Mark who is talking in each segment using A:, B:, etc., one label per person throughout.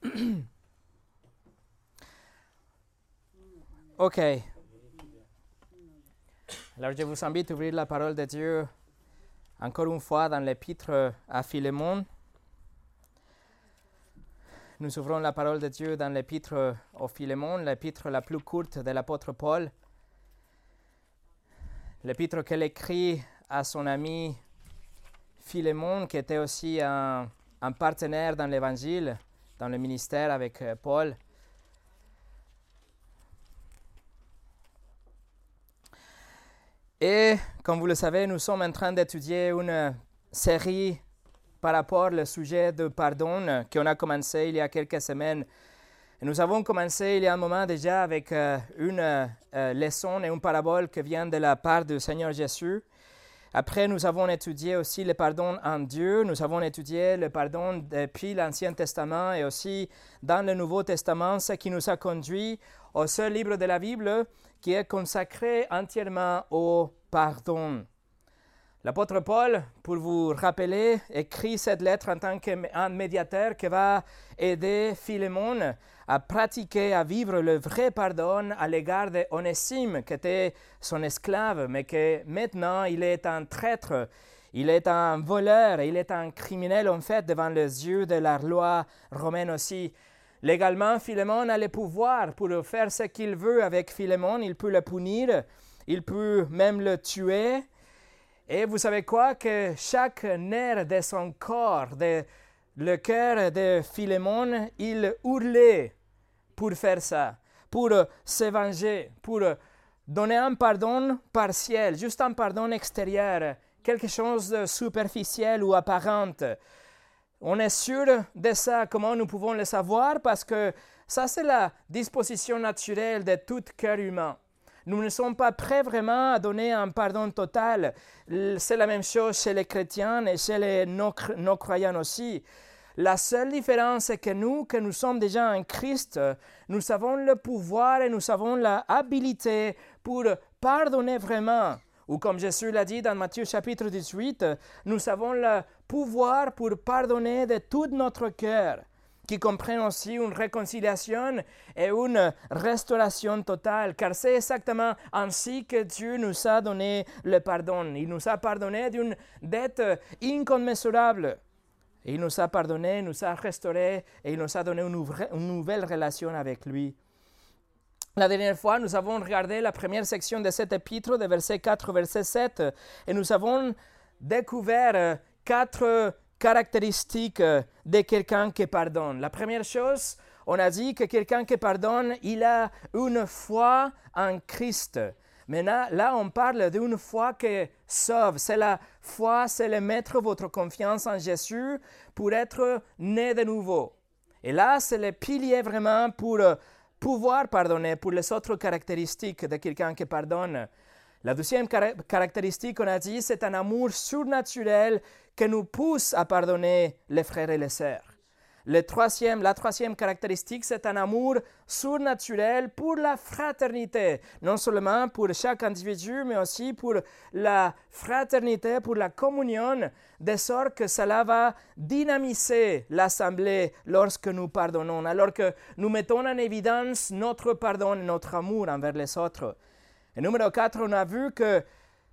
A: ok. Alors je vous invite à ouvrir la parole de Dieu encore une fois dans l'épître à Philémon. Nous ouvrons la parole de Dieu dans l'épître au Philémon, l'épître la plus courte de l'apôtre Paul. L'épître qu'elle écrit à son ami Philémon, qui était aussi un, un partenaire dans l'évangile, dans le ministère avec euh, Paul. Et comme vous le savez, nous sommes en train d'étudier une série par rapport au sujet de pardon qu'on a commencé il y a quelques semaines. Nous avons commencé il y a un moment déjà avec euh, une euh, leçon et une parabole qui vient de la part du Seigneur Jésus. Après, nous avons étudié aussi le pardon en Dieu. Nous avons étudié le pardon depuis l'Ancien Testament et aussi dans le Nouveau Testament, ce qui nous a conduit au seul livre de la Bible qui est consacré entièrement au pardon. L'apôtre Paul, pour vous rappeler, écrit cette lettre en tant qu'un médiateur qui va aider Philémon à pratiquer, à vivre le vrai pardon à l'égard d'Onésime, qui était son esclave, mais que maintenant il est un traître, il est un voleur, il est un criminel en fait devant les yeux de la loi romaine aussi. Légalement, Philémon a le pouvoir pour faire ce qu'il veut avec Philémon, il peut le punir, il peut même le tuer. Et vous savez quoi? Que chaque nerf de son corps, de, le cœur de Philémon, il hurlait pour faire ça, pour se venger, pour donner un pardon partiel, juste un pardon extérieur, quelque chose de superficiel ou apparent. On est sûr de ça. Comment nous pouvons le savoir? Parce que ça, c'est la disposition naturelle de tout cœur humain. Nous ne sommes pas prêts vraiment à donner un pardon total. C'est la même chose chez les chrétiens et chez les non-croyants aussi. La seule différence est que nous, que nous sommes déjà en Christ, nous avons le pouvoir et nous avons l'habilité pour pardonner vraiment. Ou comme Jésus l'a dit dans Matthieu chapitre 18, nous avons le pouvoir pour pardonner de tout notre cœur, qui comprend aussi une réconciliation et une restauration totale, car c'est exactement ainsi que Dieu nous a donné le pardon. Il nous a pardonné d'une dette incommensurable. Il nous a pardonné, nous a restauré et il nous a donné une, nouvelle relation avec lui. La dernière fois, nous avons regardé la première section de cet épître, de verset 4 au verset 7, et nous avons découvert quatre caractéristiques euh, de quelqu'un qui pardonne. La première chose, on a dit que quelqu'un qui pardonne, il a une foi en Christ. Maintenant, là, on parle d'une foi qui sauve. C'est la foi, c'est le mettre votre confiance en Jésus pour être né de nouveau. Et là, c'est le pilier vraiment pour euh, pouvoir pardonner, pour les autres caractéristiques de quelqu'un qui pardonne. La deuxième caractéristique, on a dit, c'est un amour surnaturel qui nous pousse à pardonner les frères et les sœurs. Le troisième, la troisième caractéristique, c'est un amour surnaturel pour la fraternité, non seulement pour chaque individu, mais aussi pour la fraternité, pour la communion, de sorte que cela va dynamiser l'assemblée lorsque nous pardonnons, alors que nous mettons en évidence notre pardon et notre amour envers les autres. Et numéro 4, on a vu que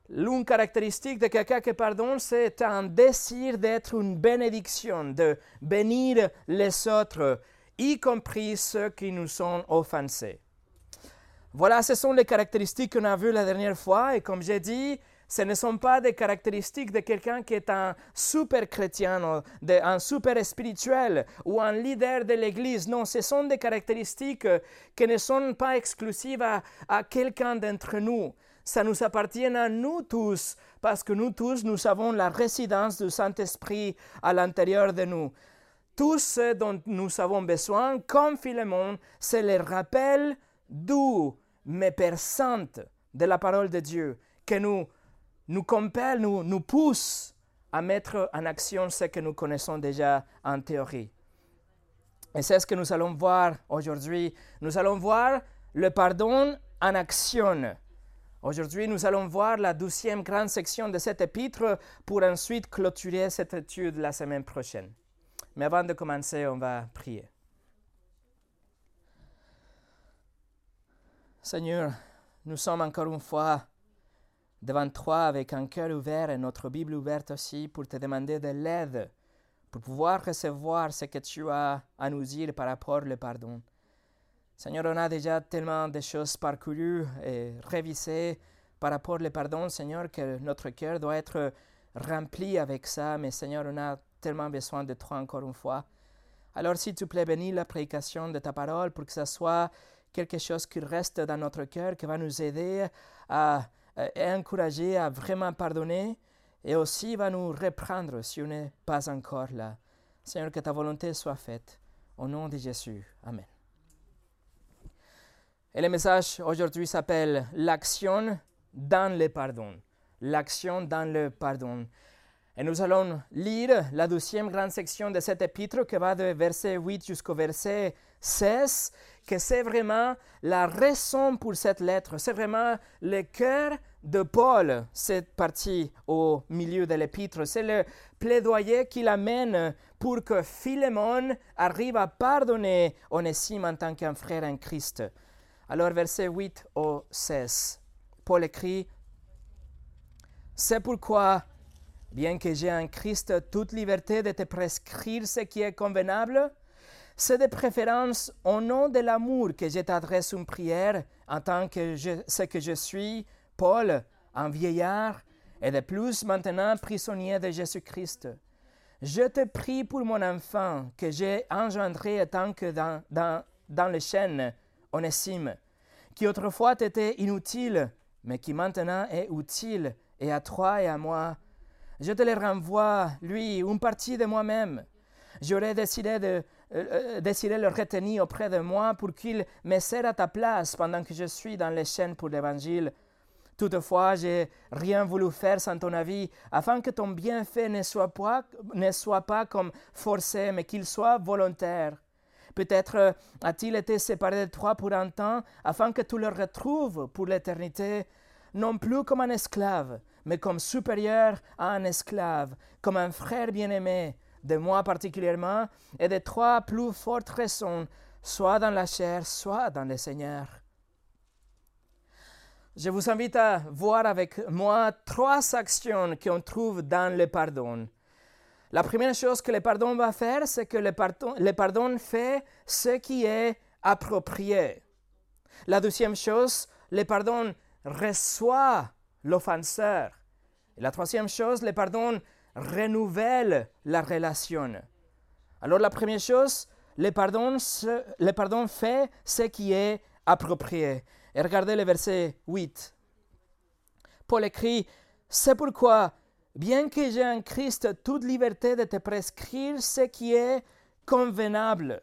A: L'une caractéristique de quelqu'un qui pardonne, c'est un désir d'être une bénédiction, de bénir les autres, y compris ceux qui nous sont offensés. Voilà, ce sont les caractéristiques qu'on a vues la dernière fois, et comme j'ai dit, ce ne sont pas des caractéristiques de quelqu'un qui est un super chrétien, un super spirituel ou un leader de l'Église. Non, ce sont des caractéristiques qui ne sont pas exclusives à, à quelqu'un d'entre nous ça nous appartient à nous tous, parce que nous tous, nous avons la résidence du Saint-Esprit à l'intérieur de nous. Tout ce dont nous avons besoin, comme Philémon, c'est le rappel doux, mais perçant de la parole de Dieu, que nous, nous compelle, nous, nous pousse à mettre en action ce que nous connaissons déjà en théorie. Et c'est ce que nous allons voir aujourd'hui. Nous allons voir le pardon en action. Aujourd'hui, nous allons voir la douzième grande section de cet épître pour ensuite clôturer cette étude la semaine prochaine. Mais avant de commencer, on va prier. Seigneur, nous sommes encore une fois devant toi avec un cœur ouvert et notre Bible ouverte aussi pour te demander de l'aide, pour pouvoir recevoir ce que tu as à nous dire par rapport au pardon. Seigneur, on a déjà tellement de choses parcourues et révisées par rapport au pardon, Seigneur, que notre cœur doit être rempli avec ça, mais Seigneur, on a tellement besoin de toi encore une fois. Alors, s'il te plaît, bénis la prédication de ta parole pour que ça soit quelque chose qui reste dans notre cœur, qui va nous aider à, encourager à vraiment pardonner et aussi va nous reprendre si on n'est pas encore là. Seigneur, que ta volonté soit faite. Au nom de Jésus. Amen. Et le message aujourd'hui s'appelle L'action dans le pardon. L'action dans le pardon. Et nous allons lire la deuxième grande section de cet épître qui va de verset 8 jusqu'au verset 16, que c'est vraiment la raison pour cette lettre, c'est vraiment le cœur de Paul, cette partie au milieu de l'épître. C'est le plaidoyer qu'il amène pour que Philémon arrive à pardonner Onésime en tant qu'un frère en Christ. Alors, verset 8 au 16, Paul écrit C'est pourquoi bien que j'ai en Christ toute liberté de te prescrire ce qui est convenable, c'est de préférence au nom de l'amour que je t'adresse une prière en tant que ce que je suis, Paul, un vieillard, et de plus maintenant prisonnier de Jésus-Christ. Je te prie pour mon enfant que j'ai engendré tant que dans, dans, dans les chaînes, Onésime, qui autrefois était inutile, mais qui maintenant est utile, et à toi et à moi, je te le renvoie, lui, une partie de moi-même. J'aurais décidé de, euh, euh le retenir auprès de moi pour qu'il me à ta place pendant que je suis dans les chaînes pour l'Évangile. Toutefois, j'ai rien voulu faire sans ton avis, afin que ton bienfait ne soit pas, ne soit pas comme forcé, mais qu'il soit volontaire. Peut-être euh, a-t-il été séparé de toi pour un temps, afin que tu le retrouves pour l'éternité, non plus comme un esclave, mais comme supérieur à un esclave, comme un frère bien-aimé, de moi particulièrement, et de trois plus fortes raisons, soit dans la chair, soit dans le Seigneur. Je vous invite à voir avec moi trois actions qu'on trouve dans le pardon. La première chose que le pardon va faire, c'est que le pardon, le pardon fait ce qui est approprié. La deuxième chose, le pardon reçoit l'offenseur. La troisième chose, le pardon renouvelle la relation. Alors la première chose, le pardon, fait ce qui est approprié. Et regardez le verset 8. Paul écrit, C'est pourquoi, bien que j'ai en Christ toute liberté de te prescrire ce qui est convenable.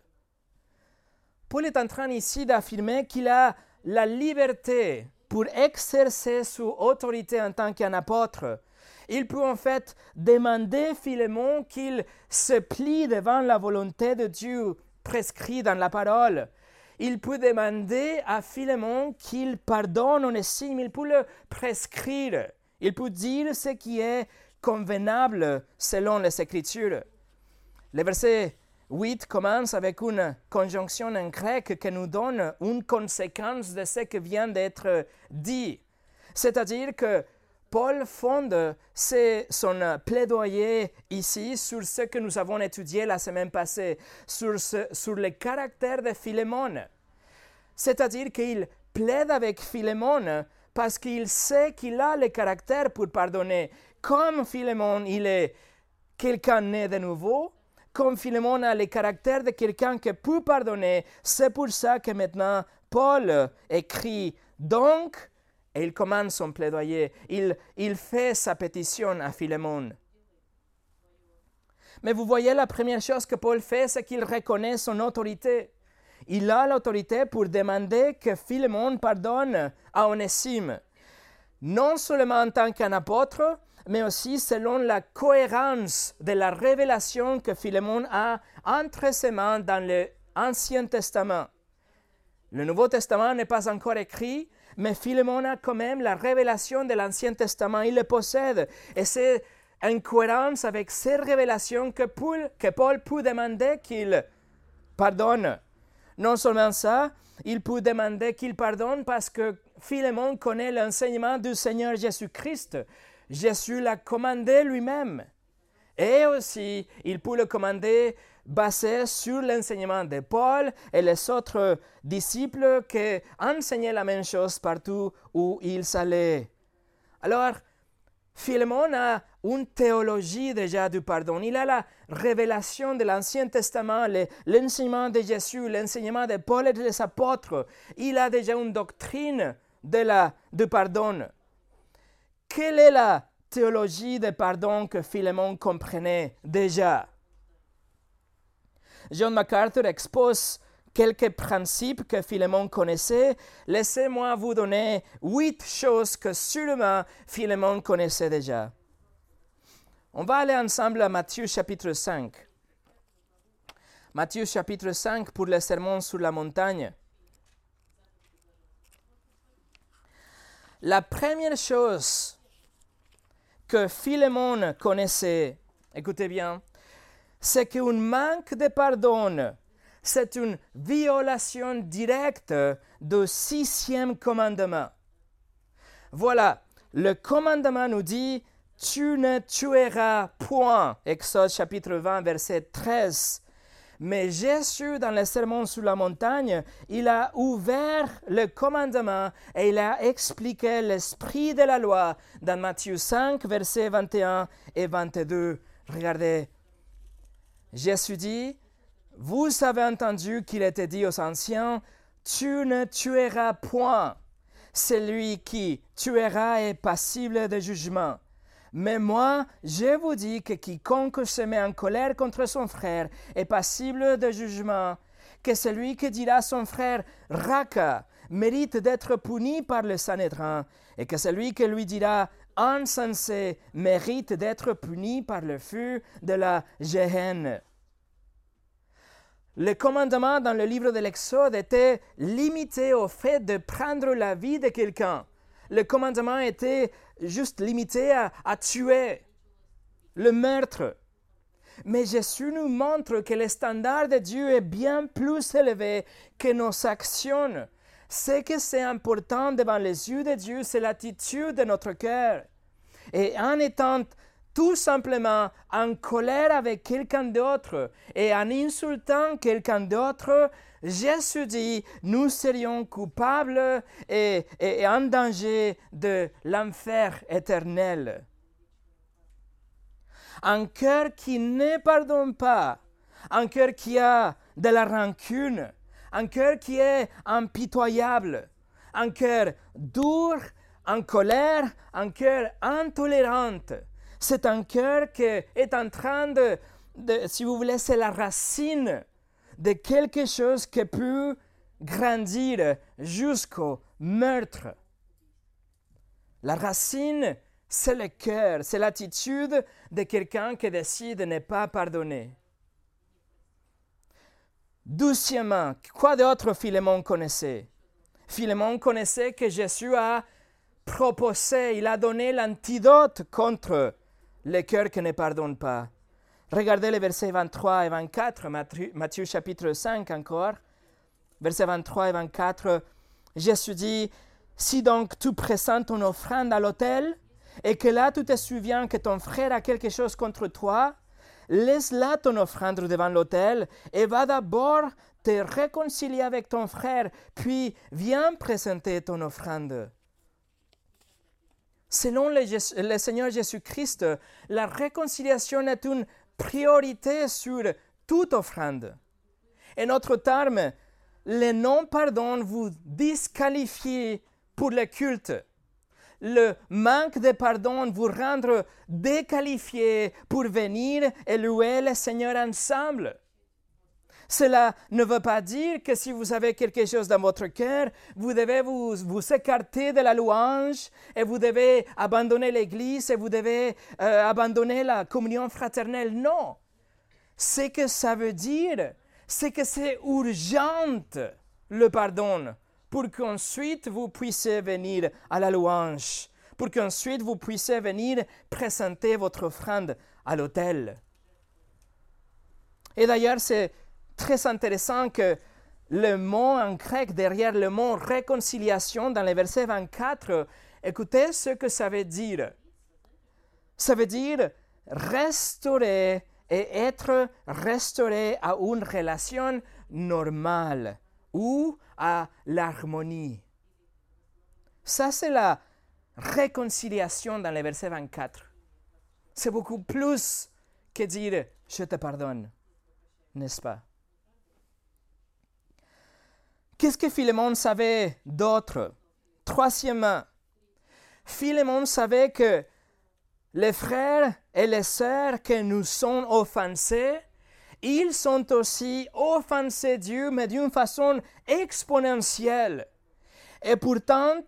A: Paul est en train ici d'affirmer qu'il a la liberté pour exercer son autorité en tant qu'un apôtre, il peut en fait demander Philémon qu'il se plie devant la volonté de Dieu prescrite dans la parole. Il peut demander à Philémon qu'il pardonne Onésime, il peut le prescrire. Il peut dire ce qui est convenable selon les Écritures. Le verset 8 commence avec une conjonction en grec qui nous donne une conséquence de ce qui vient d'être dit. C'est-à-dire que Paul fonde son plaidoyer ici sur ce que nous avons étudié la semaine passée, sur, sur le caractère de Philémon. C'est-à-dire qu'il plaide avec Philémon parce qu'il sait qu'il a le caractère pour pardonner. Comme Philémon, il est quelqu'un né de nouveau, comme Philémon a le caractère de quelqu'un qui peut pardonner, c'est pour ça que maintenant Paul écrit donc, et il commence son plaidoyer, il, il fait sa pétition à Philémon. Mais vous voyez, la première chose que Paul fait, c'est qu'il reconnaît son autorité. Il a l'autorité pour demander que Philémon pardonne à Onésime, non seulement en tant qu'un apôtre, mais aussi selon la cohérence de la révélation que Philémon a entre ses mains dans l'Ancien Testament. Le Nouveau Testament n'est pas encore écrit, mais Philémon a quand même la révélation de l'Ancien Testament, il le possède. Et c'est en cohérence avec ces révélations que Paul, que Paul peut demander qu'il pardonne. Non seulement ça, il peut demander qu'il pardonne parce que Philémon connaît l'enseignement du Seigneur Jésus-Christ. Jésus l'a commandé lui-même. Et aussi, il peut le commander basé sur l'enseignement de Paul et les autres disciples qui enseignaient la même chose partout où ils allaient. Alors, Philémon a une théologie déjà du pardon. Il a la révélation de l'Ancien Testament, l'enseignement de Jésus, l'enseignement de Paul et des apôtres. Il a déjà une doctrine de la, du pardon. Quelle est la théologie du pardon que Philémon comprenait déjà? John MacArthur expose quelques principes que Philémon connaissait. Laissez-moi vous donner huit choses que sûrement Philémon connaissait déjà. On va aller ensemble à Matthieu chapitre 5. Matthieu chapitre 5 pour le sermon sur la montagne. La première chose que Philémon connaissait, écoutez bien, c'est qu'un manque de pardon, c'est une violation directe du sixième commandement. Voilà, le commandement nous dit Tu ne tueras point. Exode chapitre 20, verset 13. Mais Jésus, dans le sermon sur la montagne, il a ouvert le commandement et il a expliqué l'esprit de la loi dans Matthieu 5, versets 21 et 22. Regardez Jésus dit, vous avez entendu qu'il était dit aux anciens, tu ne tueras point. Celui qui tuera est passible de jugement. Mais moi, je vous dis que quiconque se met en colère contre son frère est passible de jugement, que celui qui dira à son frère Raka mérite d'être puni par le Sanhédrin, et que celui qui lui dira insensé mérite d'être puni par le feu de la Géhenne. Le commandement dans le livre de l'Exode était limité au fait de prendre la vie de quelqu'un. Le commandement était juste limité à, à, tuer, le meurtre. Mais Jésus nous montre que le standard de Dieu est bien plus élevé que nos actions. Ce que c'est important devant les yeux de Dieu, c'est l'attitude de notre cœur. Et en étant tout simplement en colère avec quelqu'un d'autre et en insultant quelqu'un d'autre, Jésus dit, nous serions coupables et, en danger de l'enfer éternel. Un cœur qui ne pardonne pas, un cœur qui a de la rancune, un cœur qui est impitoyable, un cœur dur, en colère, un cœur intolérant. C'est un cœur qui est en train de, si vous voulez, c'est la racine de quelque chose qui peut grandir jusqu'au meurtre. La racine, c'est le cœur, c'est l'attitude de quelqu'un qui décide de ne pas pardonner. Doucement, quoi d'autre Philémon connaissait? Philémon connaissait que Jésus a proposé, il a donné l'antidote contre le cœur qui ne pardonne pas. Regardez les versets 23 et 24, Matthieu, chapitre 5 encore. Versets 23 et 24, Jésus dit, Si donc tu présentes ton offrande à l'autel, et que là tu te souviens que ton frère a quelque chose contre toi, laisse là ton offrande devant l'autel et va d'abord te réconcilier avec ton frère, puis viens présenter ton offrande. Selon le, Seigneur Jésus-Christ, la réconciliation est une priorité sur toute offrande. En autre terme, le non-pardon vous disqualifie pour le culte. Le manque de pardon vous rendre déqualifié pour venir et louer le Seigneur ensemble. Cela ne veut pas dire que si vous avez quelque chose dans votre cœur, vous devez vous, vous écarter de la louange et vous devez abandonner l'Église et vous devez euh, abandonner la communion fraternelle. Non. Ce que ça veut dire, c'est que c'est urgent le pardon pour qu'ensuite vous puissiez venir à la louange, pour qu'ensuite vous puissiez venir présenter votre offrande à l'autel. Et d'ailleurs, c'est très intéressant que le mot en grec derrière le mot réconciliation dans le verset 24, écoutez ce que ça veut dire. Ça veut dire restaurer et être restauré à une relation normale ou à l'harmonie. Ça, c'est la réconciliation dans le verset 24. C'est beaucoup plus que dire je te pardonne, n'est-ce pas? Qu'est-ce que Philémon savait d'autre? Troisièmement, Philémon savait que les frères et les sœurs que nous sommes offensés, ils sont aussi offensés Dieu, mais d'une façon exponentielle. Et pourtant,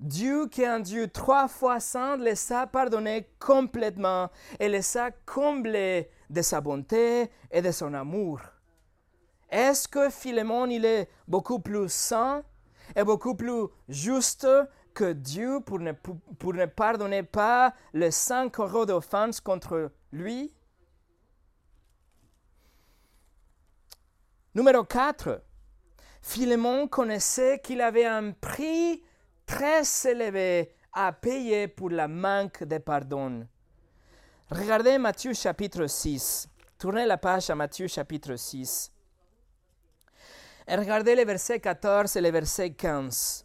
A: Dieu qui est un Dieu trois fois saint les a pardonnés complètement et les a comblés de sa bonté et de son amour. Est-ce que Philémon il est beaucoup plus saint et beaucoup plus juste que Dieu pour ne, pour ne pardonner pas les cinq euros d'offense contre lui? Numéro 4. Philémon connaissait qu'il avait un prix très élevé à payer pour la manque de pardon. Regardez Matthieu chapitre 6. Tournez la page à Matthieu chapitre 6. Et regardez les versets 14 et les versets 15.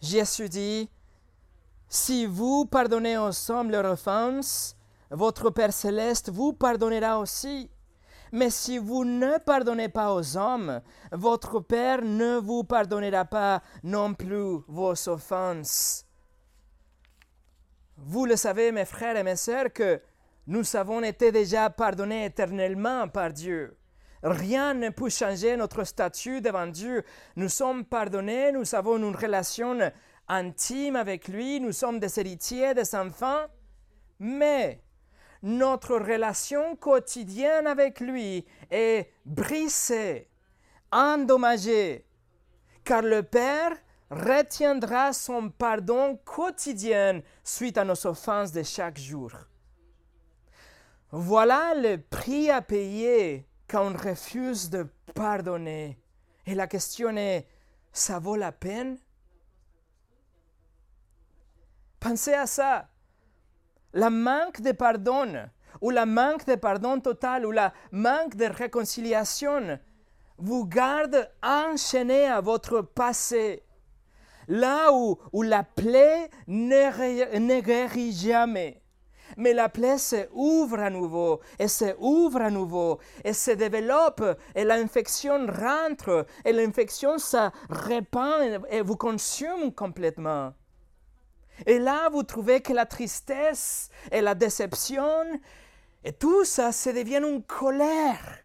A: Jésus dit, Si vous pardonnez aux hommes leurs offenses, votre Père céleste vous pardonnera aussi. Mais si vous ne pardonnez pas aux hommes, votre Père ne vous pardonnera pas non plus vos offenses. Vous le savez, mes frères et mes sœurs, que nous avons été déjà pardonnés éternellement par Dieu. Rien ne peut changer notre statut devant Dieu. Nous sommes pardonnés, nous avons une relation intime avec lui, nous sommes des héritiers, des enfants, mais notre relation quotidienne avec lui est brisée, endommagée, car le Père retiendra son pardon quotidien suite à nos offenses de chaque jour. Voilà le prix à payer quand on refuse de pardonner. Et la question est, ça vaut la peine? Pensez à ça. La manque de pardon, ou la manque de pardon total, ou la manque de réconciliation, vous garde enchaîné à votre passé. Là où, où la plaie ne guérit jamais mais la plaie se ouvre à nouveau, et se ouvre à nouveau, et se développe, et l'infection rentre, et l'infection se répand et vous consomme complètement. Et là, vous trouvez que la tristesse et la déception, et tout ça, ça devient une colère.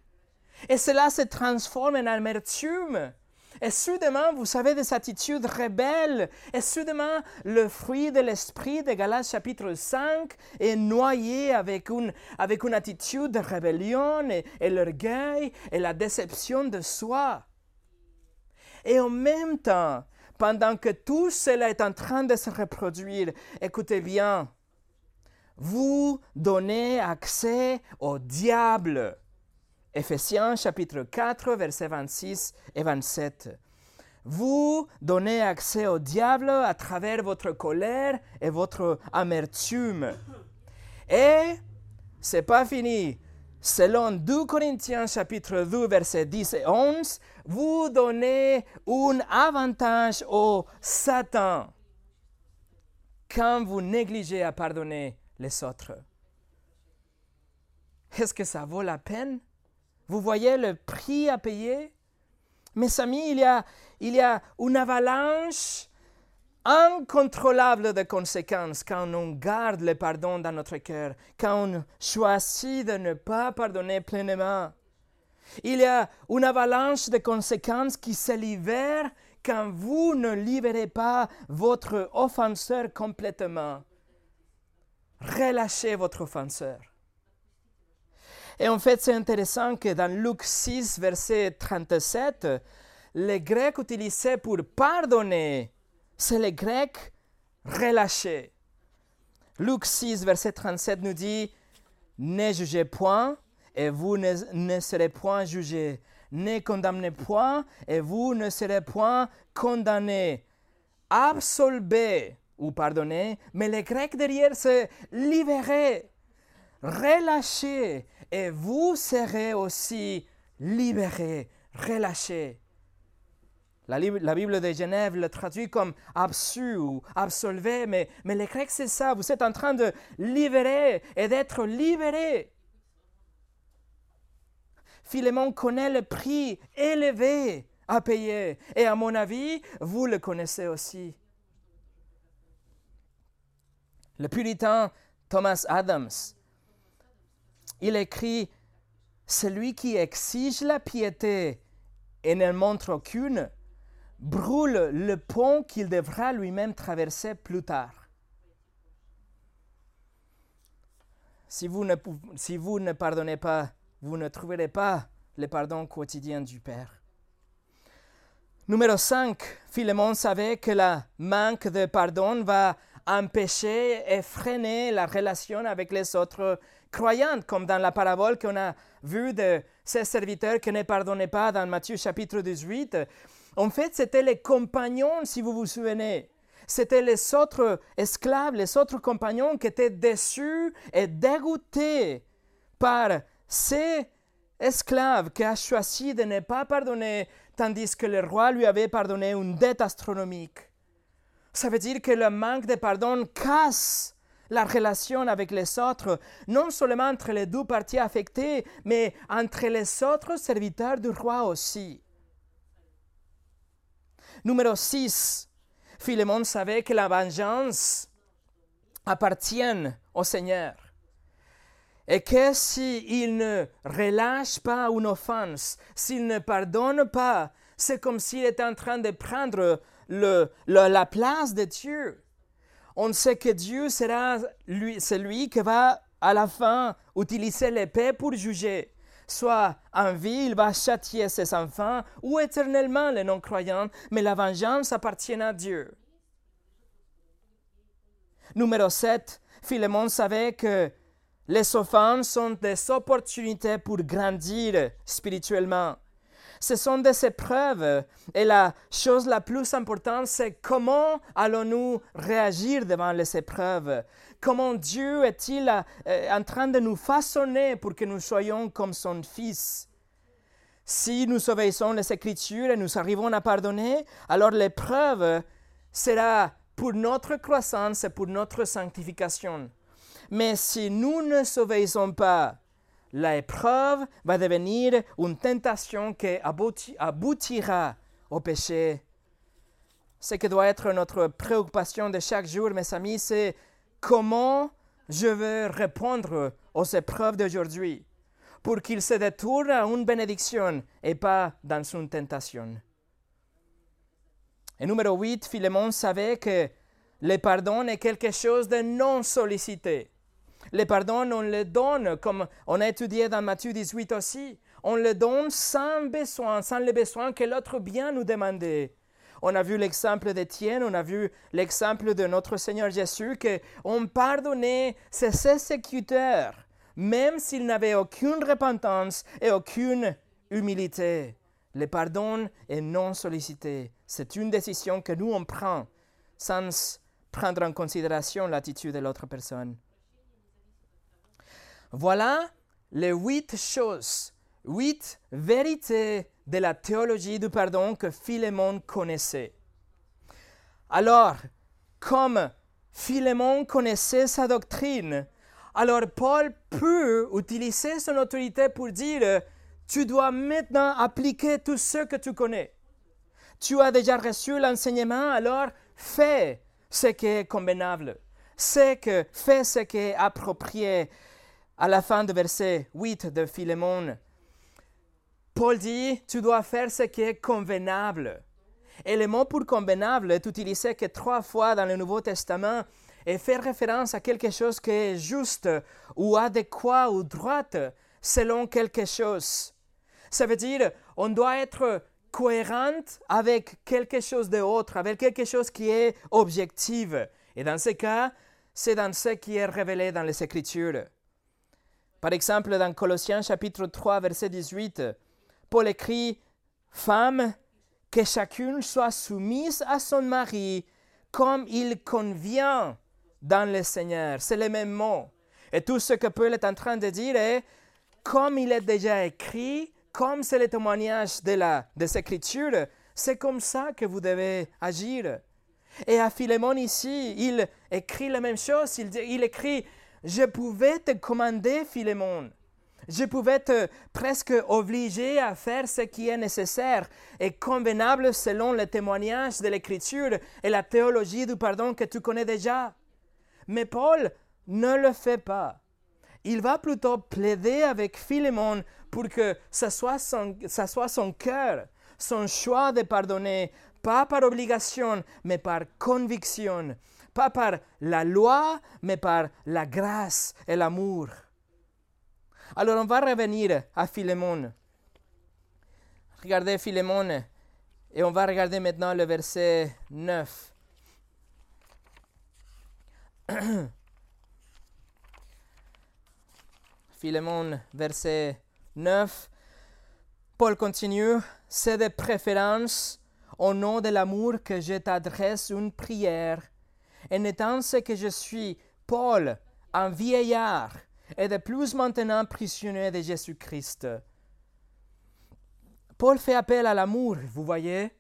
A: Et cela se transforme en amertume. Et soudainement, vous savez, des attitudes rebelles. Et soudainement, le fruit de l'esprit de Galates chapitre 5 est noyé avec une, avec une attitude de rébellion et l'orgueil et la déception de soi. Et en même temps, pendant que tout cela est en train de se reproduire, écoutez bien, vous donnez accès au diable Ephésiens chapitre 4, versets 26 et 27. Vous donnez accès au diable à travers votre colère et votre amertume. Et c'est pas fini. Selon 2 Corinthiens chapitre 2 versets 10 et 11, vous donnez un avantage au Satan quand vous négligez à pardonner les autres. Est-ce que ça vaut la peine? Vous voyez le prix à payer? Mes amis, il y a, il y a une avalanche incontrôlable de conséquences quand on garde le pardon dans notre cœur, quand on choisit de ne pas pardonner pleinement. Il y a une avalanche de conséquences qui se libère quand vous ne libérez pas votre offenseur complètement. Relâchez votre offenseur. Et en fait, c'est intéressant que dans Luc 6, verset 37, le grec utilisé pour pardonner, c'est le grec relâché. Luc 6, verset 37 nous dit, Ne jugez point, et vous ne, serez point jugés. ne condamnez point et vous ne serez point condamnés. Absolvez ou pardonnez, mais le grec derrière c'est libérer, relâcher et vous serez aussi libérés, relâchés. La, la, Bible de Genève le traduit comme absu ou absolvé, mais, mais le grec c'est ça, vous êtes en train de libérer et d'être libéré. Philémon connaît le prix élevé à payer, et à mon avis, vous le connaissez aussi. Le puritain Thomas Adams, il écrit Celui qui exige la piété et ne montre aucune, brûle le pont qu'il devra lui-même traverser plus tard. Si vous, ne, pardonnez pas, vous ne trouverez pas le pardon quotidien du Père. Numéro 5, Philémon savait que le manque de pardon va empêcher et freiner la relation avec les autres croyants, comme dans la parabole qu'on a vue de ces serviteurs qui ne pardonnaient pas dans Matthieu chapitre 18. En fait, c'était les compagnons, si vous vous souvenez. C'était les autres esclaves, les autres compagnons qui étaient déçus et dégoûtés par ces esclaves qui a choisi de ne pas pardonner, tandis que le roi lui avait pardonné une dette astronomique. Ça veut dire que le manque de pardon casse la relation avec les autres, non seulement entre les deux parties affectées, mais entre les autres serviteurs du roi aussi. Numéro 6. Philémon savait que la vengeance appartient au Seigneur. Et que s'il ne relâche pas une offense, s'il ne pardonne pas, c'est comme s'il était en train de prendre le, la place de Dieu. On sait que Dieu sera lui, celui qui va à la fin utiliser l'épée pour juger. Soit en vie, il va châtier ses enfants, ou éternellement les non-croyants, mais la vengeance appartient à Dieu. Numéro 7, Philémon savait que les offenses sont des opportunités pour grandir spirituellement. Ce sont des épreuves et la chose la plus importante, c'est comment allons-nous réagir devant les épreuves. Comment Dieu est-il euh, en train de nous façonner pour que nous soyons comme son Fils? Si nous obéissons les Écritures et nous arrivons à pardonner, alors l'épreuve sera pour notre croissance et pour notre sanctification. Mais si nous ne obéissons pas, l'épreuve va devenir une tentation qui aboutira au péché. Ce qui doit être notre préoccupation de chaque jour, mes amis, c'est comment je veux répondre aux épreuves d'aujourd'hui pour qu'il se détourne à une bénédiction et pas dans une tentation. Et numéro 8, Philémon savait que le pardon est quelque chose de non sollicité. Le pardon, on le donne, comme on a étudié dans Matthieu 18 aussi. On le donne sans besoin, sans le besoin que l'autre bien nous demander. On a vu l'exemple d'Étienne, on a vu l'exemple de notre Seigneur Jésus, qu'on pardonnait ses exécuteurs, même s'ils n'avaient aucune repentance et aucune humilité. Le pardon est non sollicité. C'est une décision que nous on prend sans prendre en considération l'attitude de l'autre personne. Voilà les huit choses, huit vérités de la théologie du pardon que Philémon connaissait. Alors, comme Philémon connaissait sa doctrine, alors Paul peut utiliser son autorité pour dire, tu dois maintenant appliquer tout ce que tu connais. Tu as déjà reçu l'enseignement, alors fais ce qui est convenable. que, fais ce qui est approprié à la fin du verset 8 de Philémon, Paul dit, tu dois faire ce qui est convenable. Et le mot pour convenable est utilisé que trois fois dans le Nouveau Testament et fait référence à quelque chose qui est juste ou adéquat ou droit selon quelque chose. Ça veut dire, on doit être cohérent avec quelque chose d'autre, avec quelque chose qui est objectif. Et dans ce cas, c'est dans ce qui est révélé dans les Écritures. Par exemple, dans Colossiens chapitre 3, verset 18, Paul écrit, Femme, que chacune soit soumise à son mari comme il convient dans le Seigneur. C'est le même mot. Et tout ce que Paul est en train de dire est, comme il est déjà écrit, comme c'est le témoignage de la des Écritures, c'est comme ça que vous devez agir. Et à Philémon ici, il écrit la même chose. Il, il écrit, je pouvais te commander, Philémon. Je pouvais te presque obliger à faire ce qui est nécessaire et convenable selon le témoignage de l'Écriture et la théologie du pardon que tu connais déjà. Mais Paul ne le fait pas. Il va plutôt plaider avec Philémon pour que ce soit son, ça soit son cœur, son choix de pardonner, pas par obligation, mais par conviction, pas par la loi, mais par la grâce et l'amour. Alors on va revenir à Philémon. Regardez Philémon et on va regarder maintenant le verset 9. Philémon, verset 9. Paul continue, c'est de préférence au nom de l'amour que je t'adresse une prière. Et n'étant ce que je suis, Paul, un vieillard, et de plus maintenant prisonnier de Jésus-Christ. Paul fait appel à l'amour, vous voyez.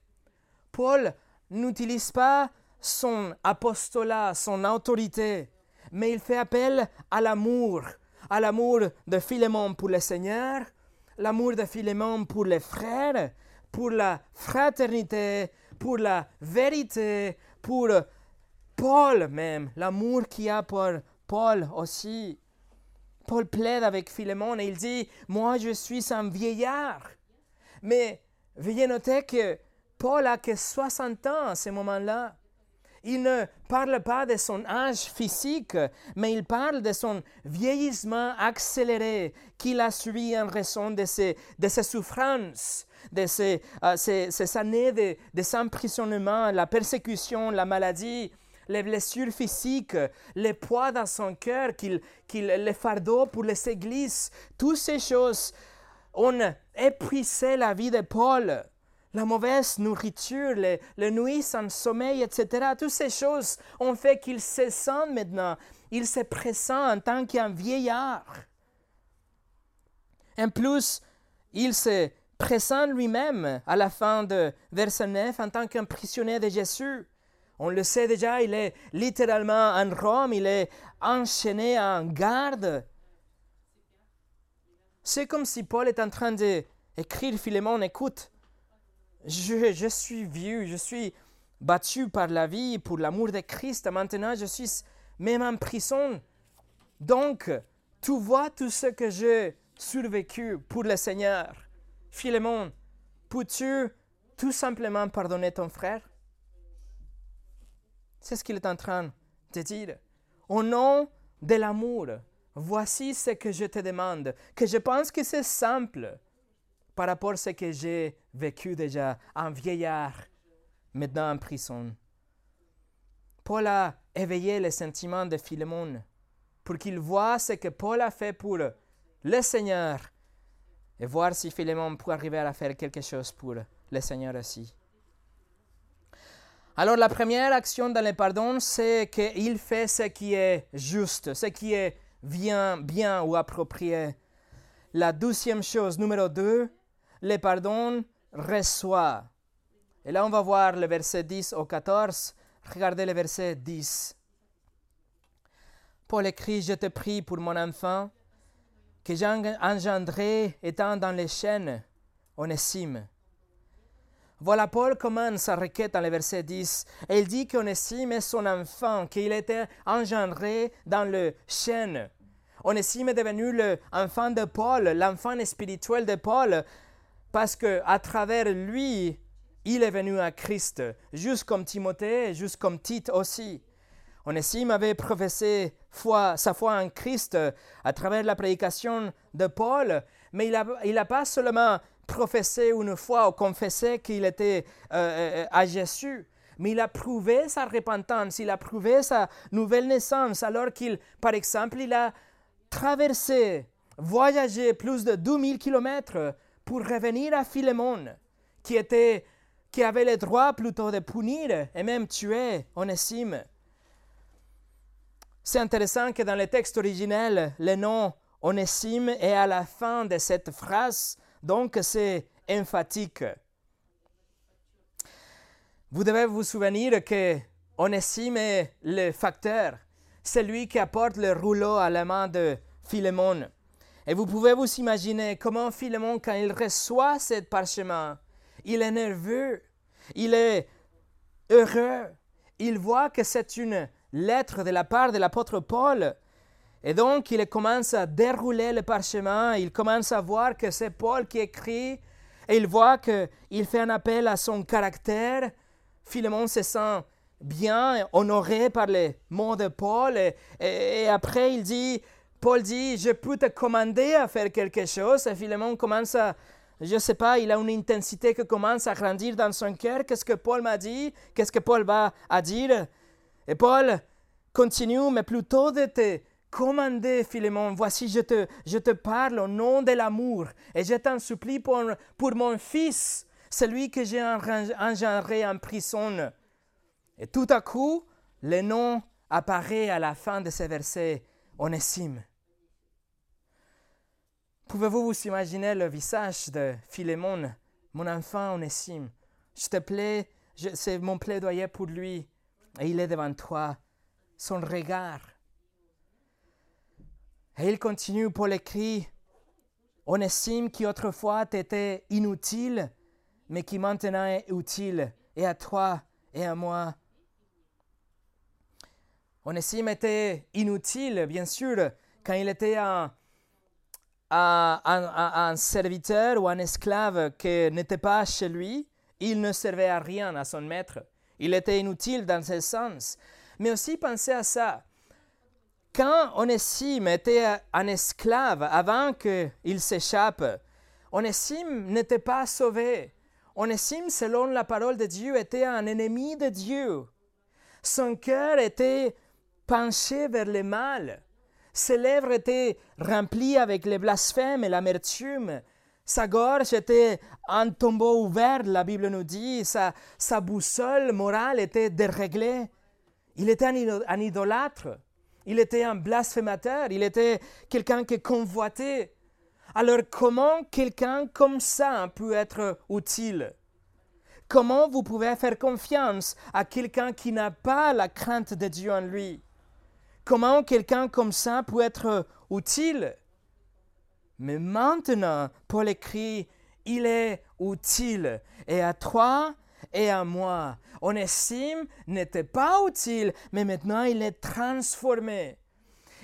A: Paul n'utilise pas son apostolat, son autorité, mais il fait appel à l'amour, à l'amour de Philémon pour le Seigneur, l'amour de Philémon pour les frères, pour la fraternité, pour la vérité, pour Paul même, l'amour qu'il y a pour Paul aussi. Paul plaide avec Philémon et il dit, moi je suis un vieillard. Mais veuillez noter que Paul a que 60 ans à ce moment-là. Il ne parle pas de son âge physique, mais il parle de son vieillissement accéléré qu'il a subi en raison de ses, ses souffrances, de ses, euh, ces, années de, de la persécution, la maladie les blessures physiques, les poids dans son cœur, qu'il, qu'il, les fardeaux pour les églises, toutes ces choses ont épuisé la vie de Paul. La mauvaise nourriture, les, les nuits sans sommeil, etc. Toutes ces choses ont fait qu'il se sent maintenant, il se présente en tant qu'un vieillard. En plus, il se présente lui-même à la fin de verset 9 en tant qu'un prisonnier de Jésus. On le sait déjà, il est littéralement en Rome, il est enchaîné en garde. C'est comme si Paul est en train d'écrire Philémon, écoute, je, je, suis vieux, je suis battu par la vie pour l'amour de Christ, maintenant je suis même en prison. Donc, tu vois tout ce que j'ai survécu pour le Seigneur. Philémon, peux-tu tout simplement pardonner ton frère? C'est ce qu'il est en train de dire. Au nom de l'amour, voici ce que je te demande, que je pense que c'est simple par rapport à ce que j'ai vécu déjà en vieillard, maintenant en prison. Paul a éveillé les sentiments de Philémon pour qu'il voit ce que Paul a fait pour le Seigneur et voir si Philémon peut arriver à faire quelque chose pour le Seigneur aussi. Alors la première action dans le pardon, c'est qu'il fait ce qui est juste, ce qui est bien, bien ou approprié. La deuxième chose, numéro deux, le pardon reçoit. Et là, on va voir le verset 10 au 14. Regardez le verset 10. Paul écrit, je te prie pour mon enfant, que j'ai engendré étant dans les chaînes, Onésime voilà, Paul commence sa requête dans le verset 10. Et il dit qu'Onésime est son enfant, qu'il était engendré dans le chêne. Onésime est devenu l'enfant de Paul, l'enfant spirituel de Paul, parce que à travers lui, il est venu à Christ, juste comme Timothée, juste comme Tite aussi. Onésime avait professé foi, sa foi en Christ à travers la prédication de Paul, mais il n'a il pas seulement professé une fois ou confessé qu'il était euh, euh, à Jésus, mais il a prouvé sa repentance, il a prouvé sa nouvelle naissance, alors qu'il, par exemple, il a traversé, voyagé plus de 2000 kilomètres pour revenir à Philémon, qui, était, qui avait le droit plutôt de punir et même tuer Onésime. C'est intéressant que dans le texte originel, le nom Onésime est à la fin de cette phrase, donc c'est emphatique. Vous devez vous souvenir que Onésime est le facteur, celui qui apporte le rouleau à la main de Philémon. Et vous pouvez vous imaginer comment Philémon, quand il reçoit ce parchemin, il est nerveux, il est heureux, il voit que c'est une lettre de la part de l'apôtre Paul. Et donc, il commence à dérouler le parchemin, il commence à voir que c'est Paul qui écrit, et il voit qu'il fait un appel à son caractère. Philémon se sent bien honoré par les mots de Paul, et, après il dit, Paul dit, je peux te commander à faire quelque chose, et Philémon commence à, je ne sais pas, il a une intensité qui commence à grandir dans son cœur. Qu'est-ce que Paul m'a dit? Qu'est-ce que Paul va dire? Et Paul continue, mais plutôt de te commander, Philémon, voici, je te, je te parle au nom de l'amour, et je t'en supplie pour, pour mon fils, celui que j'ai engendré en prison. Et tout à coup, le nom apparaît à la fin de ce verset, Onésime. Pouvez-vous vous imaginer le visage de Philémon, mon enfant Onésime Je te plais, c'est mon plaidoyer pour lui, et il est devant toi. Son regard. Et il continue pour l'écrit Onésime qui autrefois t'était inutile, mais qui maintenant est utile, et à toi et à moi. Onésime était inutile, bien sûr, quand il était un, un, serviteur ou un esclave qui n'était pas chez lui, il ne servait à rien à son maître. Il était inutile dans ce sens. Mais aussi pensez à ça. Quand Onésime était un esclave avant qu'il s'échappe, Onésime n'était pas sauvé. Onésime, selon la parole de Dieu, était un ennemi de Dieu. Son cœur était penché vers le mal. Ses lèvres étaient remplies avec les blasphèmes et l'amertume. Sa gorge était un tombeau ouvert, la Bible nous dit. Sa boussole morale était déréglée. Il était un, idolâtre. Il était un blasphémateur. Il était quelqu'un qui convoitait. Alors comment quelqu'un comme ça peut être utile? Comment vous pouvez faire confiance à quelqu'un qui n'a pas la crainte de Dieu en lui? Comment quelqu'un comme ça peut être utile? Mais maintenant, Paul écrit, il est utile, et à toi et à moi. Onésime n'était pas utile, mais maintenant il est transformé.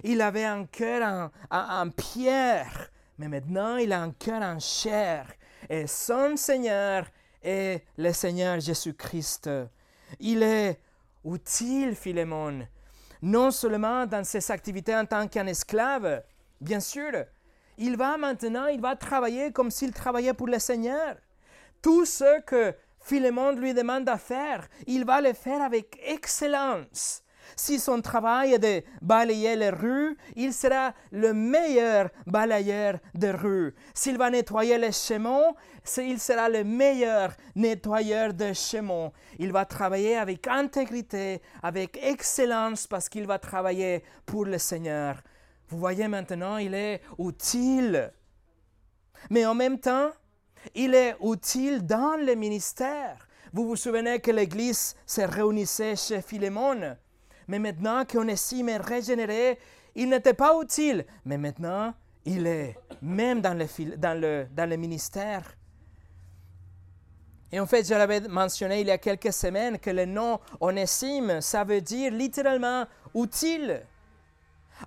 A: Il avait un cœur en, pierre, mais maintenant il a un cœur en chair. Et son Seigneur est le Seigneur Jésus-Christ. Il est utile, Philémon non seulement dans ses activités en tant qu'un esclave, bien sûr, il va maintenant, il va travailler comme s'il travaillait pour le Seigneur. Tout ce que Philémon lui demande à faire, il va le faire avec excellence. Si son travail est de balayer les rues, il sera le meilleur balayeur de rues. S'il va nettoyer les chemins, il sera le meilleur nettoyeur de chemins. Il va travailler avec intégrité, avec excellence, parce qu'il va travailler pour le Seigneur. Vous voyez maintenant, il est utile. Mais en même temps, il est utile dans le ministère. Vous vous souvenez que l'Église se réunissait chez Philémon? Mais maintenant qu'Onésime est régénéré, il n'était pas utile, mais maintenant il est, même dans le, ministère. Et en fait, je l'avais mentionné il y a quelques semaines que le nom Onésime, ça veut dire littéralement utile.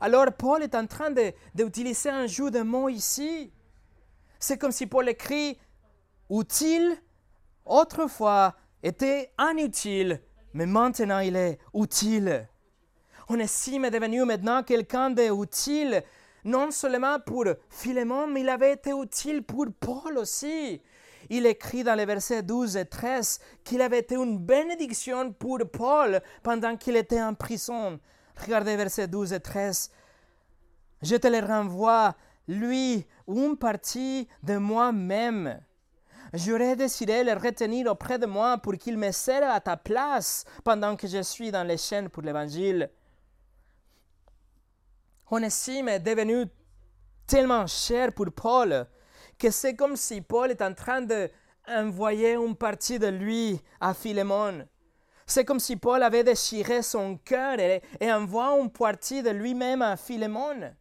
A: Alors Paul est en train d'utiliser un jeu de mots ici. C'est comme si Paul écrit utile, autrefois était inutile, mais maintenant il est utile. Onésime est devenu maintenant quelqu'un d'utile, non seulement pour Philémon, mais il avait été utile pour Paul aussi. Il écrit dans les versets 12 et 13 qu'il avait été une bénédiction pour Paul pendant qu'il était en prison. Regardez versets 12 et 13. Je te les renvoie, lui une partie de moi-même. J'aurais décidé de le retenir auprès de moi pour qu'il me serve à ta place pendant que je suis dans les chaînes pour l'Évangile. Onésime est devenu tellement cher pour Paul que c'est comme si Paul est en train d'envoyer une partie de lui à Philémon. C'est comme si Paul avait déchiré son cœur et, et envoie une partie de lui-même à Philémon.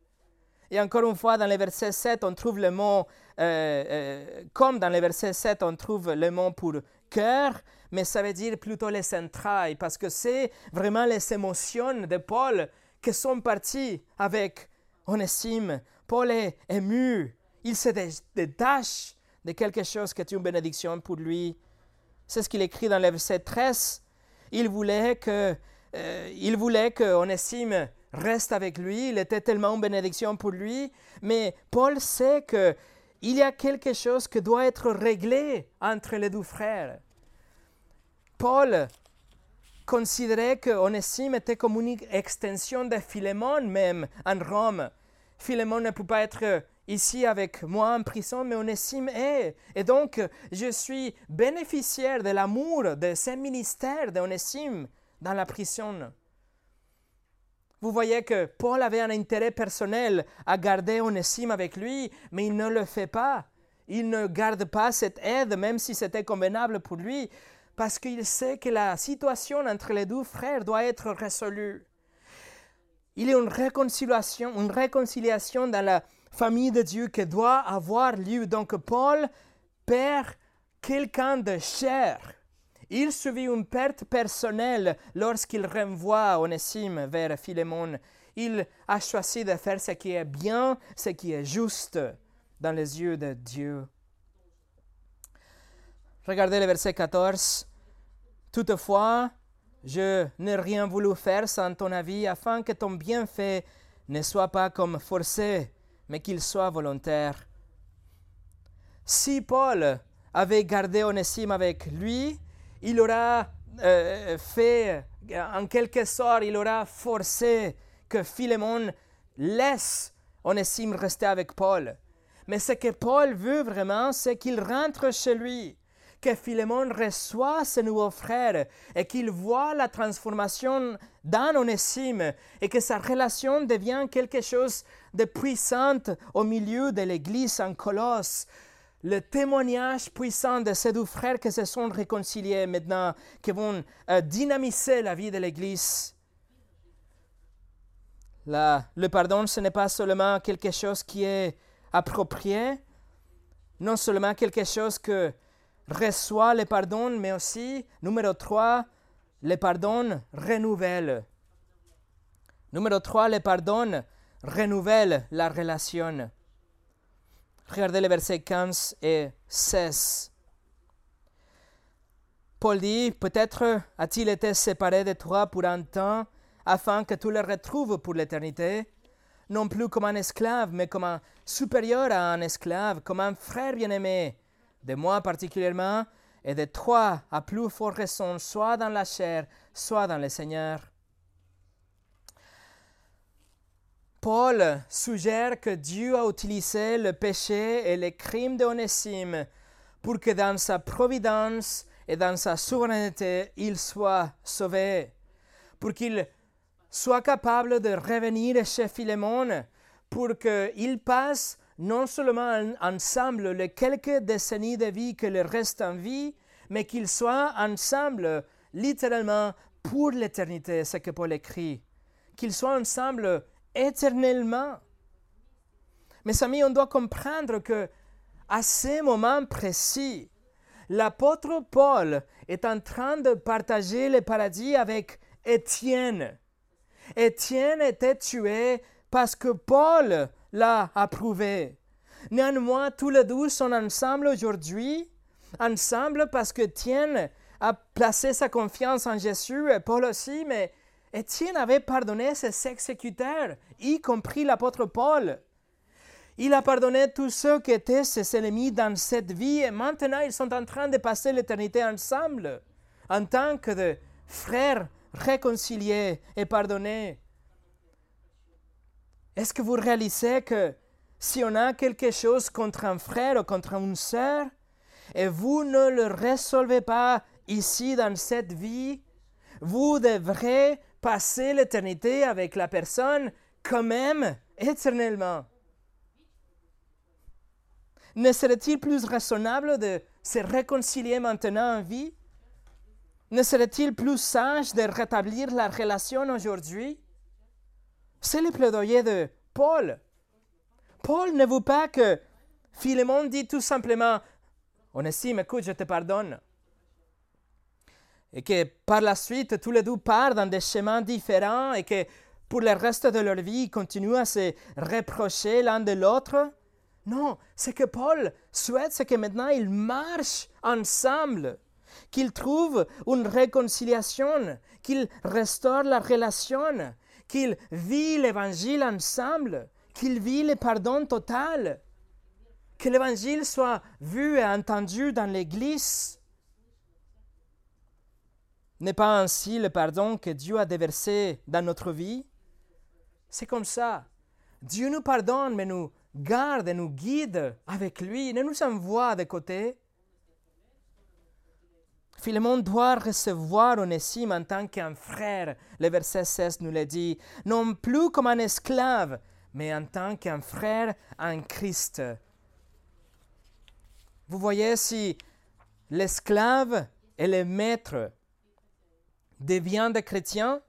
A: Et encore une fois, dans le verset 7, on trouve le mot, euh, euh, comme dans le verset 7, on trouve le mot pour cœur, mais ça veut dire plutôt les entrailles, parce que c'est vraiment les émotions de Paul qui sont parties avec Onésime. Paul est ému, il se détache de quelque chose qui est une bénédiction pour lui. C'est ce qu'il écrit dans le verset 13. Il voulait que, euh, il voulait que Onésime reste avec lui. Il était tellement une bénédiction pour lui. Mais Paul sait que il y a quelque chose qui doit être réglé entre les deux frères. Paul considérait que Onésime était comme une extension de Philémon même en Rome. Philémon ne peut pas être ici avec moi en prison, mais Onésime est. Et donc, je suis bénéficiaire de l'amour de ce ministère d'Onésime dans la prison. Vous voyez que Paul avait un intérêt personnel à garder Onésime avec lui, mais il ne le fait pas. Il ne garde pas cette aide, même si c'était convenable pour lui, parce qu'il sait que la situation entre les deux frères doit être résolue. Il y a une réconciliation, une réconciliation dans la famille de Dieu qui doit avoir lieu. Donc Paul perd quelqu'un de cher il subit une perte personnelle lorsqu'il renvoie Onésime vers Philémon. Il a choisi de faire ce qui est bien, ce qui est juste dans les yeux de Dieu. Regardez le verset 14. Toutefois, je n'ai rien voulu faire sans ton avis, afin que ton bienfait ne soit pas comme forcé, mais qu'il soit volontaire. Si Paul avait gardé Onésime avec lui, il aura euh, fait, en quelque sorte, il aura forcé que Philémon laisse Onésime rester avec Paul. Mais ce que Paul veut vraiment, c'est qu'il rentre chez lui, que Philémon reçoit ce nouveau frère et qu'il voit la transformation dans Onésime et que sa relation devient quelque chose de puissant au milieu de l'église en Colosse le témoignage puissant de ces deux frères qui se sont réconciliés maintenant, qui vont euh, dynamiser la vie de l'Église. le pardon, ce n'est pas seulement quelque chose qui est approprié, non seulement quelque chose que reçoit le pardon, mais aussi, numéro 3, le pardon renouvelle. Numéro 3, le pardon renouvelle la relation. Regardez les versets 15 et 16. Paul dit, peut-être a-t-il été séparé de toi pour un temps, afin que tu le retrouves pour l'éternité, non plus comme un esclave, mais comme un supérieur à un esclave, comme un frère bien-aimé, de moi particulièrement, et de toi à plus forte raison, soit dans la chair, soit dans le Seigneur. Paul suggère que Dieu a utilisé le péché et les crimes d'Onésime pour que dans sa providence et dans sa souveraineté, il soit sauvé, pour qu'il soit capable de revenir chez Philémon, pour qu'il passe non seulement ensemble les quelques décennies de vie que le reste en vie, mais qu'ils soient ensemble littéralement pour l'éternité, ce que Paul écrit. Qu'ils soient ensemble éternellement. Mes amis, on doit comprendre que à ce moment précis, l'apôtre Paul est en train de partager le paradis avec Étienne. Étienne était tué parce que Paul l'a approuvé. Néanmoins, tous les deux sont ensemble aujourd'hui, ensemble parce que Étienne a placé sa confiance en Jésus et Paul aussi, mais Étienne avait pardonné ses exécuteurs, y compris l'apôtre Paul. Il a pardonné tous ceux qui étaient ses ennemis dans cette vie et maintenant ils sont en train de passer l'éternité ensemble en tant que frères réconciliés et pardonnés. Est-ce que vous réalisez que si on a quelque chose contre un frère ou contre une sœur, et vous ne le résolvez pas ici dans cette vie, vous devrez passer l'éternité avec la personne quand même éternellement. Ne serait-il plus raisonnable de se réconcilier maintenant en vie? Ne serait-il plus sage de rétablir la relation aujourd'hui? C'est le plaidoyer de Paul. Paul ne veut pas que Philémon dit tout simplement Onésime, écoute, je te pardonne. Et que par la suite, tous les deux partent dans des chemins différents et que pour le reste de leur vie, ils continuent à se reprocher l'un de l'autre. Non, ce que Paul souhaite, c'est que maintenant ils marchent ensemble, qu'ils trouvent une réconciliation, qu'ils restaurent la relation, qu'ils vivent l'évangile ensemble, qu'ils vivent le pardon total, que l'évangile soit vu et entendu dans l'Église. N'est pas ainsi le pardon que Dieu a déversé dans notre vie? C'est comme ça. Dieu nous pardonne, mais nous garde et nous guide avec lui, ne nous envoie de côté. Philémon doit recevoir Onésime en tant qu'un frère. Le verset 16 nous le dit, non plus comme un esclave, mais en tant qu'un frère en Christ. Vous voyez, si l'esclave et le maître deviennent des chrétiens,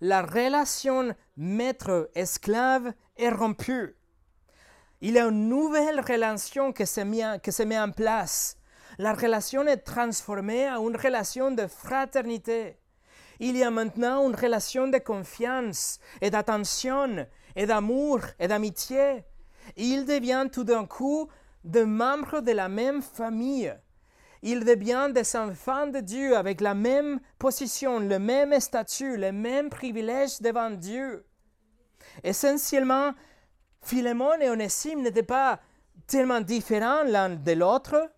A: la relation maître-esclave est rompue. Il y a une nouvelle relation qui se, met, qui se met en place. La relation est transformée en une relation de fraternité. Il y a maintenant une relation de confiance et d'attention et d'amour et d'amitié. Il devient tout d'un coup des membres de la même famille. Il devient des enfants de Dieu avec la même position, le même statut, les mêmes privilèges devant Dieu. Essentiellement, Philémon et Onésime n'étaient pas tellement différents l'un de l'autre.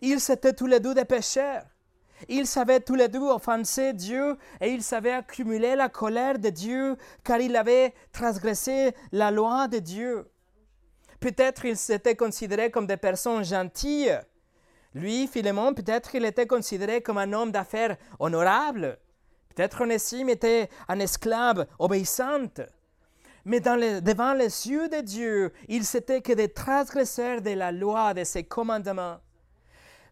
A: Ils étaient tous les deux des pécheurs. Ils savaient tous les deux offenser Dieu et ils savaient accumuler la colère de Dieu car ils avaient transgressé la loi de Dieu. Peut-être ils s'étaient considérés comme des personnes gentilles. Lui, Philémon, peut-être il était considéré comme un homme d'affaires honorable. Peut-être Onésime était un esclave obéissant. Mais devant les yeux de Dieu, ils n'étaient que des transgresseurs de la loi, de ses commandements.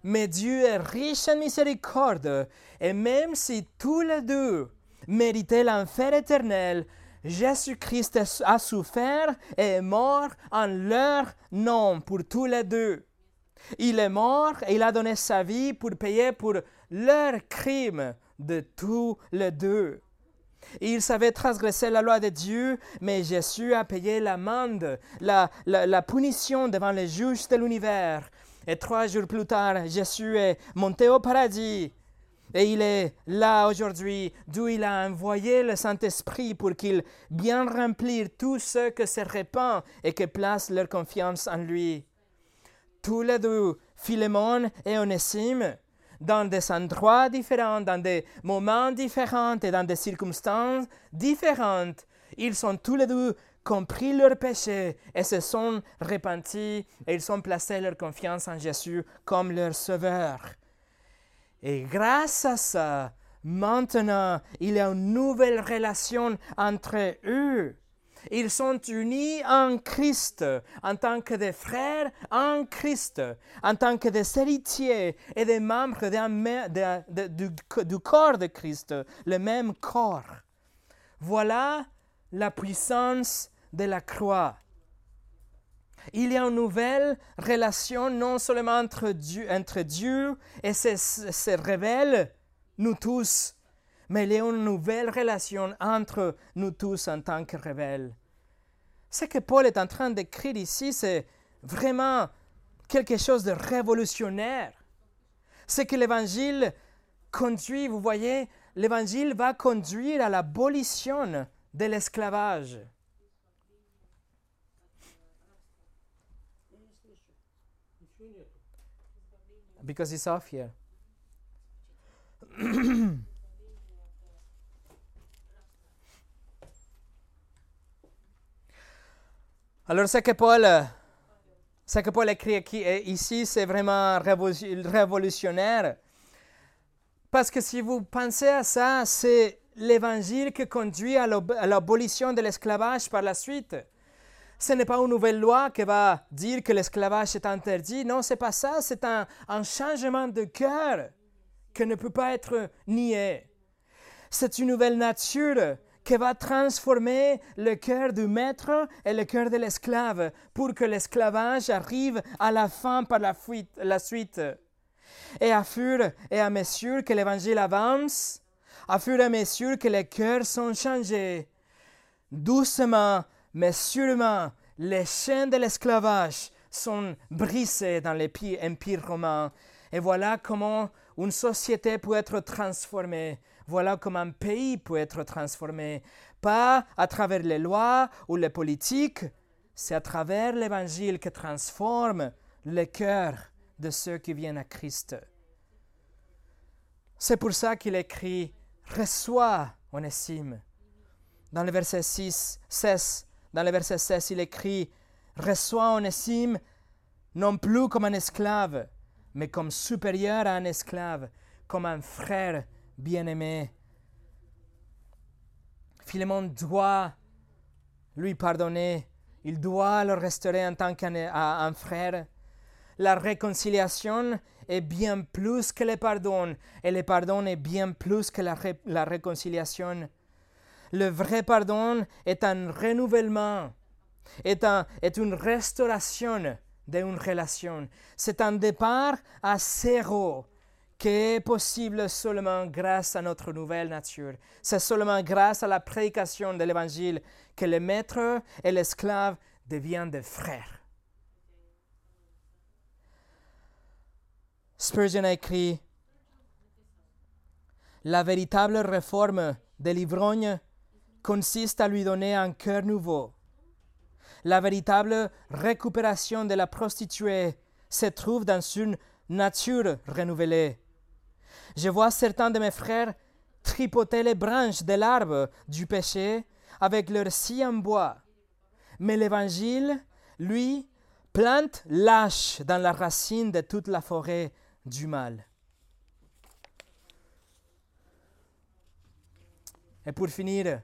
A: Mais Dieu est riche en miséricorde, et même si tous les deux méritaient l'enfer éternel, Jésus-Christ a souffert et est mort en leur nom pour tous les deux. Il est mort et il a donné sa vie pour payer pour leurs crimes de tous les deux. Il savait transgresser la loi de Dieu, mais Jésus a payé l'amende, la, punition devant les juges de l'univers. Et trois jours plus tard, Jésus est monté au paradis. Et il est là aujourd'hui, d'où il a envoyé le Saint-Esprit pour qu'il bien remplisse tous ceux qui se répandent et qui placent leur confiance en lui. Tous les deux, Philémon et Onésime, dans des endroits différents, dans des moments différents et dans des circonstances différentes. Ils ont tous les deux compris leur péché et se sont repentis et ils ont placé leur confiance en Jésus comme leur sauveur. Et grâce à ça, maintenant, il y a une nouvelle relation entre eux. Ils sont unis en Christ, en tant que des frères en Christ, en tant que des héritiers et des membres du, corps de Christ, le même corps. Voilà la puissance de la croix. Il y a une nouvelle relation non seulement entre Dieu, entre Dieu et se, révèle, nous tous, mais il y a une nouvelle relation entre nous tous en tant que rebelles. Ce que Paul est en train d'écrire ici, c'est vraiment quelque chose de révolutionnaire. Ce que l'Évangile conduit, vous voyez, l'Évangile va conduire à l'abolition de l'esclavage. Off. Alors, ce que Paul, ce que Paul écrit ici, c'est vraiment révolutionnaire. Parce que si vous pensez à ça, c'est l'évangile qui conduit à l'abolition de l'esclavage par la suite. Ce n'est pas une nouvelle loi qui va dire que l'esclavage est interdit. Non, c'est pas ça. C'est un, un changement de cœur qui ne peut pas être nié. C'est une nouvelle nature va transformer le cœur du maître et le cœur de l'esclave pour que l'esclavage arrive à la fin par la, fuite, la suite. Et à fur et à mesure que l'évangile avance, à fur et à mesure que les cœurs sont changés, doucement mais sûrement, les chaînes de l'esclavage sont brisées dans l'empire romain. Et voilà comment une société peut être transformée. Voilà comment un pays peut être transformé. Pas à travers les lois ou les politiques, c'est à travers l'évangile que transforme le cœur de ceux qui viennent à Christ. C'est pour ça qu'il écrit Reçois, Onésime. Dans le verset 6, 16, dans le verset 16, il écrit Reçois Onésime non plus comme un esclave, mais comme supérieur à un esclave, comme un frère bien-aimé. Philémon doit lui pardonner, il doit le restaurer en tant qu'un frère. La réconciliation est bien plus que le pardon, et le pardon est bien plus que la, la réconciliation. Le vrai pardon est un renouvellement, est, un, est une restauration d'une relation. C'est un départ à zéro qui est possible seulement grâce à notre nouvelle nature? C'est seulement grâce à la prédication de l'Évangile que le maître et l'esclave deviennent des frères. Spurgeon a écrit La véritable réforme de l'ivrogne consiste à lui donner un cœur nouveau. La véritable récupération de la prostituée se trouve dans une nature renouvelée. Je vois certains de mes frères tripoter les branches de l'arbre du péché avec leur scie en bois. Mais l'Évangile, lui, plante lâche dans la racine de toute la forêt du mal. Et pour finir,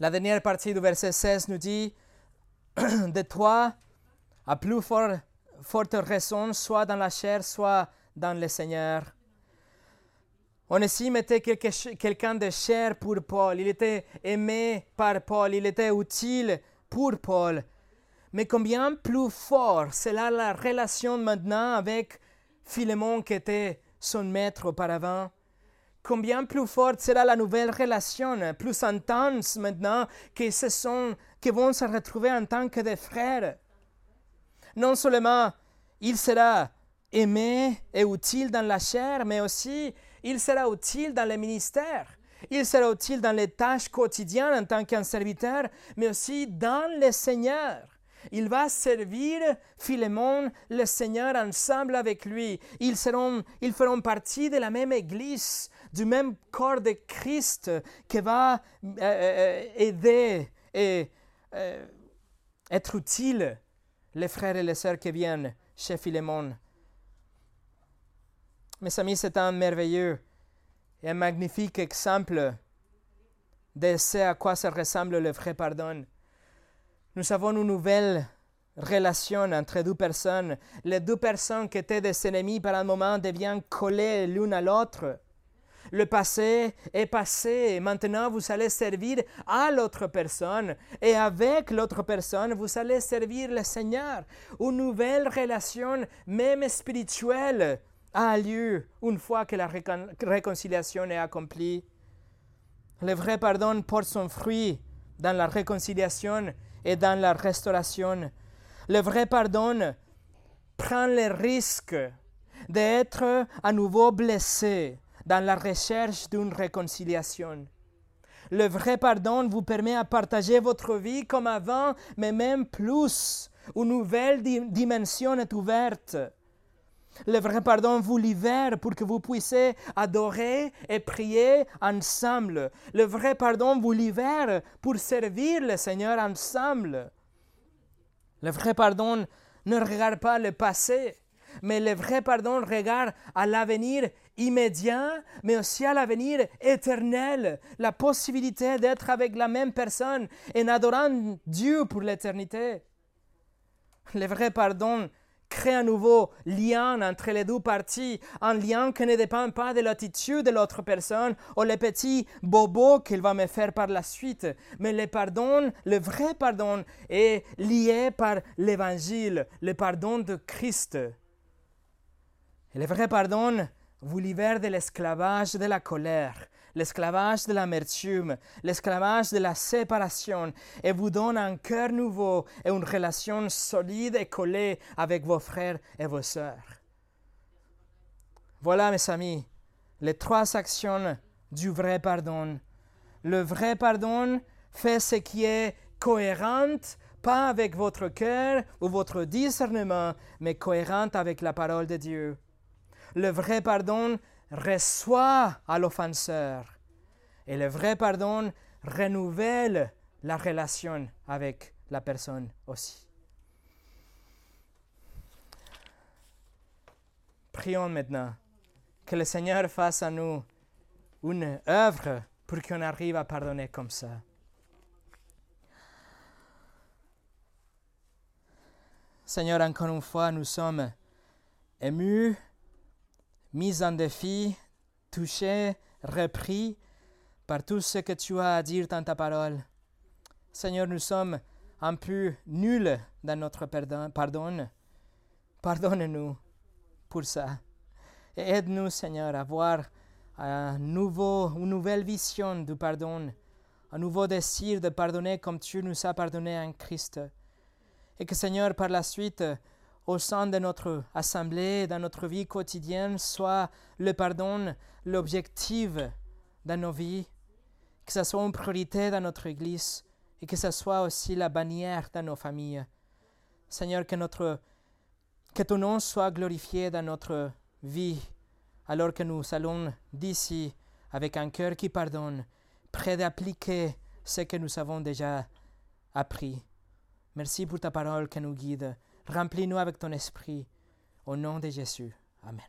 A: la dernière partie du verset 16 nous dit De toi, à plus forte raison, soit dans la chair, soit dans le Seigneur. Onésime était quelqu'un de cher pour Paul. Il était aimé par Paul. Il était utile pour Paul. Mais combien plus fort c'est la relation maintenant avec Philémon qui était son maître auparavant. Combien plus forte sera la nouvelle relation, plus intense maintenant, que ce sont, qui vont se retrouver en tant que des frères. Non seulement il sera aimé et utile dans la chair, mais aussi il sera utile dans le ministère. Il sera utile dans les tâches quotidiennes en tant qu'un serviteur, mais aussi dans le Seigneur. Il va servir Philémon, le Seigneur, ensemble avec lui. Ils, seront, ils feront partie de la même Église, du même corps de Christ qui va euh, euh, aider et euh, être utile les frères et les sœurs qui viennent chez Philémon. Mes amis, c'est un merveilleux et un magnifique exemple de ce à quoi ça ressemble le vrai pardon. Nous avons une nouvelle relation entre deux personnes. Les deux personnes qui étaient des ennemis par un moment deviennent collées l'une à l'autre. Le passé est passé. Maintenant, vous allez servir à l'autre personne. Et avec l'autre personne, vous allez servir le Seigneur. Une nouvelle relation, même spirituelle, a lieu une fois que la réconciliation est accomplie. Le vrai pardon porte son fruit dans la réconciliation et dans la restauration. Le vrai pardon prend le risque d'être à nouveau blessé dans la recherche d'une réconciliation. Le vrai pardon vous permet de partager votre vie comme avant, mais même plus. Une nouvelle dimension est ouverte. Le vrai pardon vous libère pour que vous puissiez adorer et prier ensemble. Le vrai pardon vous libère pour servir le Seigneur ensemble. Le vrai pardon ne regarde pas le passé, mais le vrai pardon regarde à l'avenir immédiat, mais aussi à l'avenir éternel, la possibilité d'être avec la même personne en adorant Dieu pour l'éternité. Le vrai pardon crée un nouveau lien entre les deux parties, un lien qui ne dépend pas de l'attitude de l'autre personne ou les petits bobos qu'il va me faire par la suite, mais le pardon, le vrai pardon, est lié par l'évangile, le pardon de Christ. Et le vrai pardon vous libère de l'esclavage de la colère, l'esclavage de l'amertume, l'esclavage de la séparation, et vous donne un cœur nouveau et une relation solide et collée avec vos frères et vos sœurs. Voilà, mes amis, les trois actions du vrai pardon. Le vrai pardon fait ce qui est cohérent, pas avec votre cœur ou votre discernement, mais cohérent avec la parole de Dieu. Le vrai pardon reçoit à l'offenseur. Et le vrai pardon renouvelle la relation avec la personne aussi. Prions maintenant que le Seigneur fasse à nous une œuvre pour qu'on arrive à pardonner comme ça. Seigneur, encore une fois, nous sommes émus mis en défi, touché, repris par tout ce que tu as à dire dans ta parole. Seigneur, nous sommes un peu nuls dans notre pardon. Pardonne-nous pour ça. Et aide-nous, Seigneur, à avoir un nouveau, une nouvelle vision du pardon, un nouveau désir de pardonner comme tu nous as pardonné en Christ. Et que, Seigneur, par la suite, au sein de notre assemblée, dans notre vie quotidienne, soit le pardon l'objectif dans nos vies, que ce soit une priorité dans notre Église et que ce soit aussi la bannière dans nos familles. Seigneur, que, notre, que ton nom soit glorifié dans notre vie, alors que nous allons d'ici avec un cœur qui pardonne, prêt d'appliquer ce que nous avons déjà appris. Merci pour ta parole qui nous guide. Remplis-nous avec ton esprit. Au nom de Jésus. Amen.